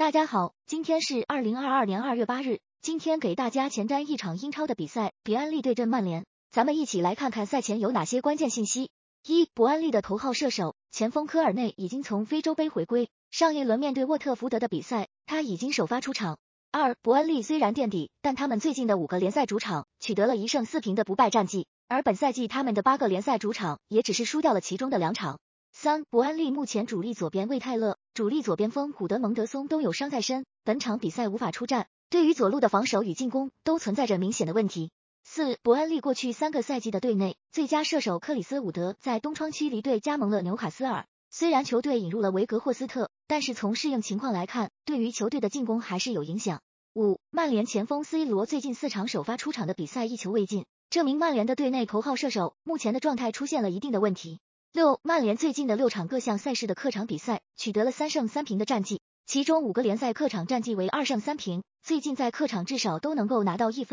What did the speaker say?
大家好，今天是二零二二年二月八日。今天给大家前瞻一场英超的比赛，比安利对阵曼联。咱们一起来看看赛前有哪些关键信息。一、伯安利的头号射手前锋科尔内已经从非洲杯回归，上一轮面对沃特福德的比赛，他已经首发出场。二、伯安利虽然垫底，但他们最近的五个联赛主场取得了一胜四平的不败战绩，而本赛季他们的八个联赛主场也只是输掉了其中的两场。三、伯安利目前主力左边魏泰勒、主力左边锋古德蒙德松都有伤在身，本场比赛无法出战，对于左路的防守与进攻都存在着明显的问题。四、伯安利过去三个赛季的队内最佳射手克里斯伍德在东窗期离队加盟了纽卡斯尔，虽然球队引入了维格霍斯特，但是从适应情况来看，对于球队的进攻还是有影响。五、曼联前锋 C 罗最近四场首发出场的比赛一球未进，这名曼联的队内头号射手目前的状态出现了一定的问题。六，曼联最近的六场各项赛事的客场比赛取得了三胜三平的战绩，其中五个联赛客场战绩为二胜三平，最近在客场至少都能够拿到一分。